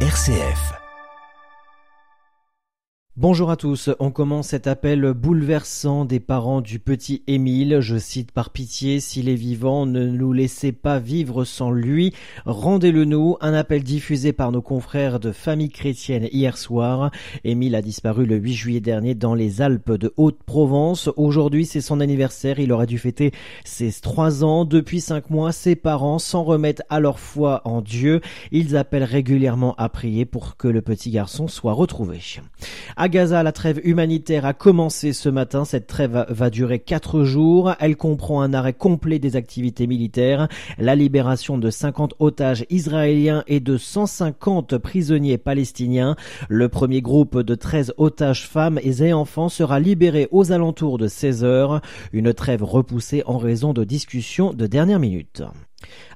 RCF. Bonjour à tous, on commence cet appel bouleversant des parents du petit Émile. Je cite par pitié, s'il est vivant, ne nous laissez pas vivre sans lui. Rendez-le nous. Un appel diffusé par nos confrères de famille chrétienne hier soir. Émile a disparu le 8 juillet dernier dans les Alpes de Haute-Provence. Aujourd'hui, c'est son anniversaire. Il aurait dû fêter ses trois ans. Depuis cinq mois, ses parents s'en remettent à leur foi en Dieu. Ils appellent régulièrement à prier pour que le petit garçon soit retrouvé. Gaza, la trêve humanitaire a commencé ce matin. Cette trêve va durer quatre jours. Elle comprend un arrêt complet des activités militaires, la libération de 50 otages israéliens et de 150 prisonniers palestiniens. Le premier groupe de 13 otages femmes et enfants sera libéré aux alentours de 16 heures. Une trêve repoussée en raison de discussions de dernière minute.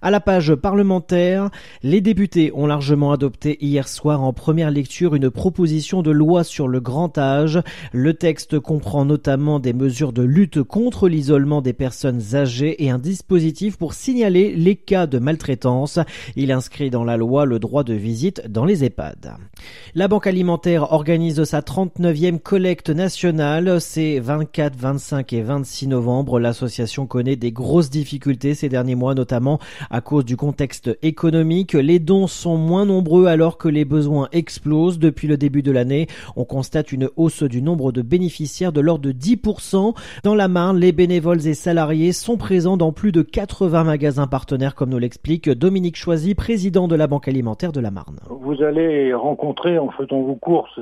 À la page parlementaire, les députés ont largement adopté hier soir en première lecture une proposition de loi sur le grand âge. Le texte comprend notamment des mesures de lutte contre l'isolement des personnes âgées et un dispositif pour signaler les cas de maltraitance. Il inscrit dans la loi le droit de visite dans les EHPAD. La Banque alimentaire organise sa 39e collecte nationale. C'est 24, 25 et 26 novembre. L'association connaît des grosses difficultés ces derniers mois, notamment à cause du contexte économique. Les dons sont moins nombreux alors que les besoins explosent. Depuis le début de l'année, on constate une hausse du nombre de bénéficiaires de l'ordre de 10%. Dans la Marne, les bénévoles et salariés sont présents dans plus de 80 magasins partenaires, comme nous l'explique Dominique Choisy, président de la Banque alimentaire de la Marne. Vous allez rencontrer en faisant vos courses,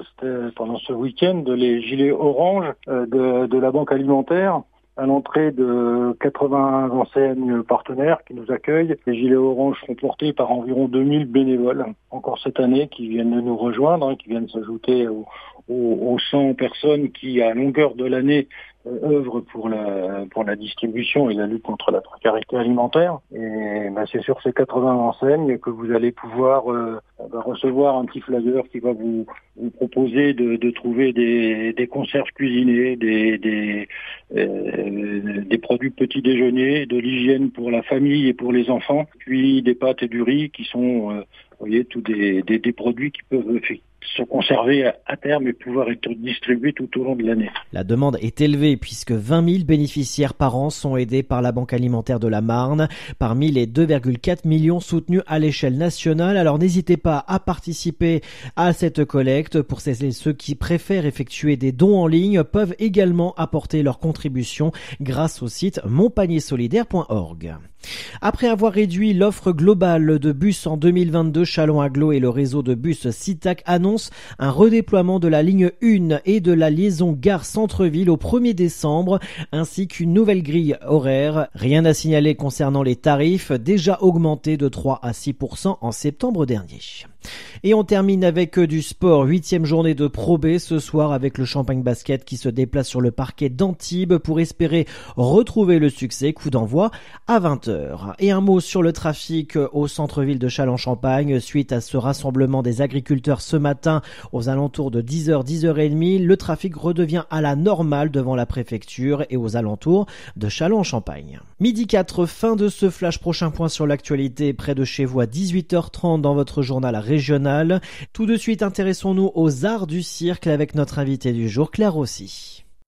pendant ce week-end, les gilets orange euh, de, de la Banque alimentaire à l'entrée de 80 enseignes partenaires qui nous accueillent. Les gilets orange sont portés par environ 2000 bénévoles encore cette année qui viennent de nous rejoindre, hein, qui viennent s'ajouter aux, aux, 100 personnes qui, à longueur de l'année, euh, œuvrent pour la, pour la distribution et la lutte contre la précarité alimentaire. Et ben, c'est sur ces 80 enseignes que vous allez pouvoir euh, ben, recevoir un petit flyer qui va vous, vous proposer de, de trouver des, des conserves cuisinées, des, des, euh, des produits petit déjeuner, de l'hygiène pour la famille et pour les enfants, puis des pâtes et du riz qui sont, euh, vous voyez, tous des, des, des produits qui peuvent se conserver à terme et pouvoir être distribués tout au long de l'année. La demande est élevée puisque 20 000 bénéficiaires par an sont aidés par la Banque alimentaire de la Marne, parmi les 2,4 millions soutenus à l'échelle nationale. Alors n'hésitez pas à participer à cette collecte. Pour ceux qui préfèrent effectuer des dons en ligne peuvent également apporter leur contribution grâce au site monpaniersolidaire.org. Après avoir réduit l'offre globale de bus en 2022, Chalon Aglo et le réseau de bus Citac annoncent un redéploiement de la ligne 1 et de la liaison gare centre-ville au 1er décembre, ainsi qu'une nouvelle grille horaire. Rien à signaler concernant les tarifs, déjà augmentés de 3 à 6% en septembre dernier. Et on termine avec du sport. Huitième journée de Pro B ce soir avec le Champagne Basket qui se déplace sur le parquet d'Antibes pour espérer retrouver le succès. Coup d'envoi à 20h. Et un mot sur le trafic au centre-ville de Châlons-Champagne suite à ce rassemblement des agriculteurs ce matin aux alentours de 10h, 10h30. Le trafic redevient à la normale devant la préfecture et aux alentours de Châlons-Champagne. Midi 4, fin de ce flash. Prochain point sur l'actualité près de chez vous à 18h30 dans votre journal à Tout de suite, intéressons-nous aux arts du cirque avec notre invité du jour, Claire Rossi.